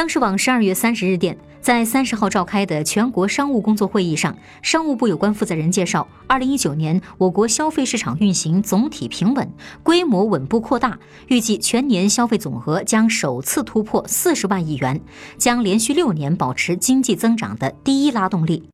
央视网十二月三十日电在三十号召开的全国商务工作会议上商务部有关负责人介绍二零一九年我国消费市场运行总体平稳规模稳步扩大预计全年消费总额将首次突破四十万亿元将连续六年保持经济增长的第一拉动力。